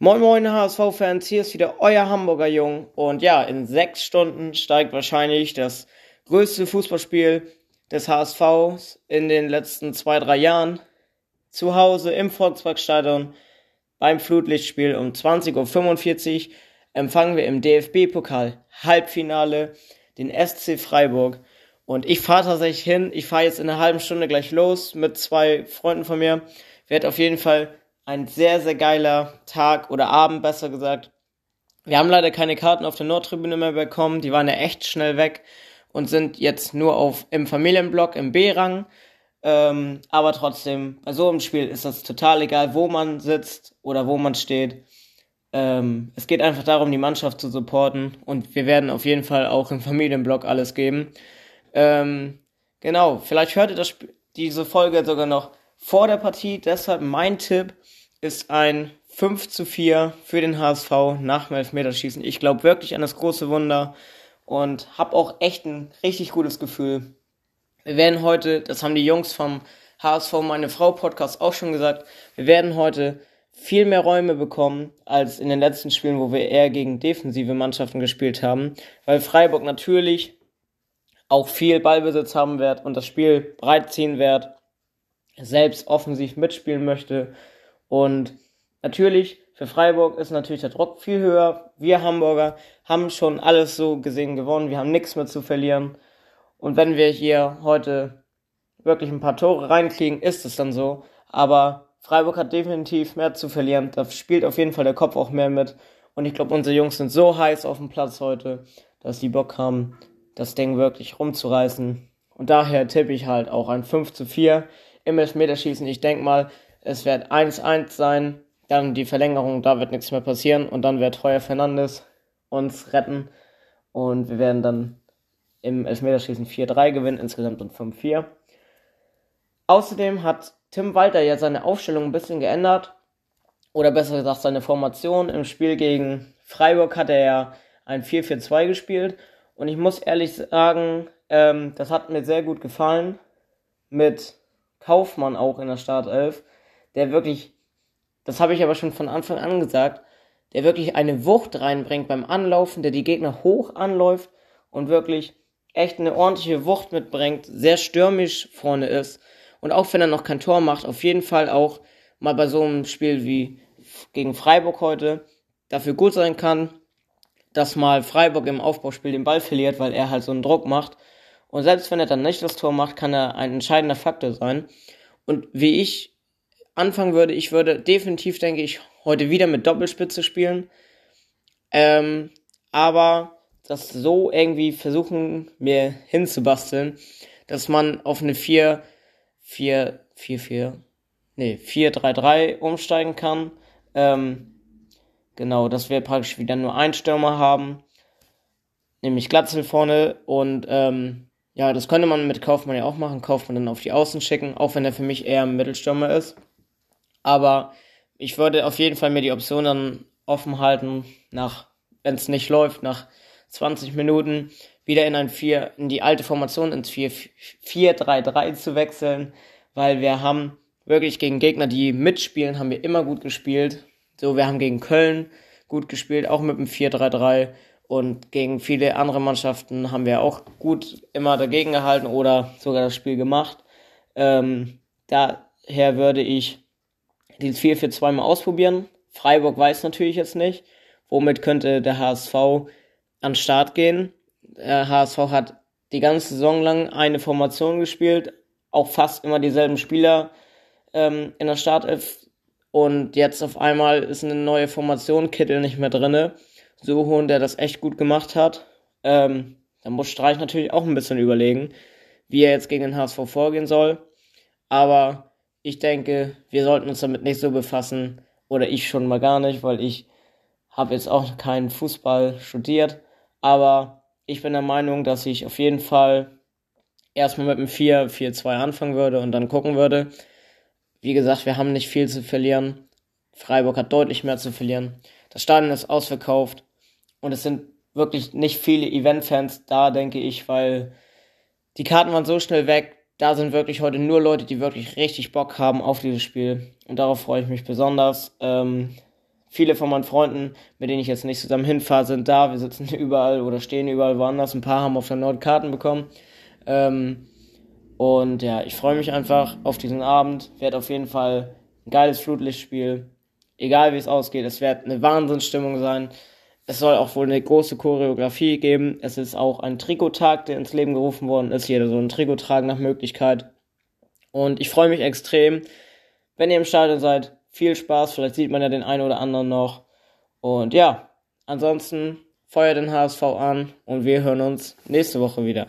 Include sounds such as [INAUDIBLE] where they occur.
Moin Moin HSV-Fans, hier ist wieder euer Hamburger Jung. Und ja, in sechs Stunden steigt wahrscheinlich das größte Fußballspiel des HSVs in den letzten zwei, drei Jahren zu Hause im Volksparkstadion beim Flutlichtspiel um 20.45 Uhr empfangen wir im DFB-Pokal Halbfinale den SC Freiburg. Und ich fahre tatsächlich hin, ich fahre jetzt in einer halben Stunde gleich los mit zwei Freunden von mir, werde auf jeden Fall ein sehr, sehr geiler Tag oder Abend, besser gesagt. Wir haben leider keine Karten auf der Nordtribüne mehr bekommen. Die waren ja echt schnell weg und sind jetzt nur auf im Familienblock im B-Rang. Ähm, aber trotzdem, bei so einem Spiel ist das total egal, wo man sitzt oder wo man steht. Ähm, es geht einfach darum, die Mannschaft zu supporten und wir werden auf jeden Fall auch im Familienblock alles geben. Ähm, genau, vielleicht hört ihr das, diese Folge sogar noch vor der Partie. Deshalb mein Tipp ist ein 5 zu 4 für den HSV nach dem Elfmeterschießen. Ich glaube wirklich an das große Wunder und habe auch echt ein richtig gutes Gefühl. Wir werden heute, das haben die Jungs vom HSV Meine Frau Podcast auch schon gesagt, wir werden heute viel mehr Räume bekommen als in den letzten Spielen, wo wir eher gegen defensive Mannschaften gespielt haben, weil Freiburg natürlich auch viel Ballbesitz haben wird und das Spiel breit ziehen wird, selbst offensiv mitspielen möchte und natürlich, für Freiburg ist natürlich der Druck viel höher. Wir Hamburger haben schon alles so gesehen gewonnen. Wir haben nichts mehr zu verlieren. Und wenn wir hier heute wirklich ein paar Tore reinkriegen, ist es dann so. Aber Freiburg hat definitiv mehr zu verlieren. Da spielt auf jeden Fall der Kopf auch mehr mit. Und ich glaube, unsere Jungs sind so heiß auf dem Platz heute, dass sie Bock haben, das Ding wirklich rumzureißen. Und daher tippe ich halt auch ein 5 zu 4 im Elfmeterschießen. Ich denke mal, es wird 1-1 sein, dann die Verlängerung, da wird nichts mehr passieren und dann wird Heuer Fernandes uns retten und wir werden dann im Elfmeterschießen 4-3 gewinnen, insgesamt und 5-4. Außerdem hat Tim Walter ja seine Aufstellung ein bisschen geändert oder besser gesagt seine Formation. Im Spiel gegen Freiburg hat er ja ein 4-4-2 gespielt und ich muss ehrlich sagen, ähm, das hat mir sehr gut gefallen mit Kaufmann auch in der Startelf der wirklich, das habe ich aber schon von Anfang an gesagt, der wirklich eine Wucht reinbringt beim Anlaufen, der die Gegner hoch anläuft und wirklich echt eine ordentliche Wucht mitbringt, sehr stürmisch vorne ist und auch wenn er noch kein Tor macht, auf jeden Fall auch mal bei so einem Spiel wie gegen Freiburg heute dafür gut sein kann, dass mal Freiburg im Aufbauspiel den Ball verliert, weil er halt so einen Druck macht. Und selbst wenn er dann nicht das Tor macht, kann er ein entscheidender Faktor sein. Und wie ich anfangen würde, ich würde definitiv, denke ich, heute wieder mit Doppelspitze spielen. Ähm, aber das so irgendwie versuchen, mir hinzubasteln, dass man auf eine 4, 4, 4, 4, nee, 4, 3, 3 umsteigen kann. Ähm, genau, dass wir praktisch wieder nur ein Stürmer haben, nämlich Glatzel vorne und ähm, ja, das könnte man mit Kaufmann ja auch machen, Kaufmann dann auf die Außen schicken, auch wenn er für mich eher ein Mittelstürmer ist. Aber ich würde auf jeden Fall mir die Option dann offen halten, nach, wenn es nicht läuft, nach 20 Minuten wieder in ein 4, in die alte Formation ins 4-3-3 zu wechseln, weil wir haben wirklich gegen Gegner, die mitspielen, haben wir immer gut gespielt. So, wir haben gegen Köln gut gespielt, auch mit dem 4-3-3 und gegen viele andere Mannschaften haben wir auch gut immer dagegen gehalten oder sogar das Spiel gemacht. Ähm, daher würde ich dieses 4 für 2 mal ausprobieren. Freiburg weiß natürlich jetzt nicht, womit könnte der HSV an Start gehen. Der HSV hat die ganze Saison lang eine Formation gespielt, auch fast immer dieselben Spieler ähm, in der Startelf. Und jetzt auf einmal ist eine neue Formation, Kittel nicht mehr drinne. Sohon, der das echt gut gemacht hat. Ähm, da muss Streich natürlich auch ein bisschen überlegen, wie er jetzt gegen den HSV vorgehen soll. Aber ich denke, wir sollten uns damit nicht so befassen. Oder ich schon mal gar nicht, weil ich habe jetzt auch keinen Fußball studiert. Aber ich bin der Meinung, dass ich auf jeden Fall erstmal mit einem 4-4-2 anfangen würde und dann gucken würde. Wie gesagt, wir haben nicht viel zu verlieren. Freiburg hat deutlich mehr zu verlieren. Das Stadion ist ausverkauft und es sind wirklich nicht viele Event-Fans da, denke ich, weil die Karten waren so schnell weg, da sind wirklich heute nur Leute, die wirklich richtig Bock haben auf dieses Spiel. Und darauf freue ich mich besonders. Ähm, Viele von meinen Freunden, mit denen ich jetzt nicht zusammen hinfahre, sind da. Wir sitzen [LAUGHS] überall oder stehen überall woanders. Ein paar haben auf der Nord Karten bekommen. Ähm, und ja, ich freue mich einfach auf diesen Abend. Wird auf jeden Fall ein geiles Flutlichtspiel. Egal wie es ausgeht, es wird eine Wahnsinnsstimmung sein. Es soll auch wohl eine große Choreografie geben. Es ist auch ein Trikottag, der ins Leben gerufen worden ist. Jeder so ein Trikot tragen nach Möglichkeit. Und ich freue mich extrem. Wenn ihr im Stadion seid, viel Spaß. Vielleicht sieht man ja den einen oder anderen noch. Und ja, ansonsten feuer den HSV an und wir hören uns nächste Woche wieder.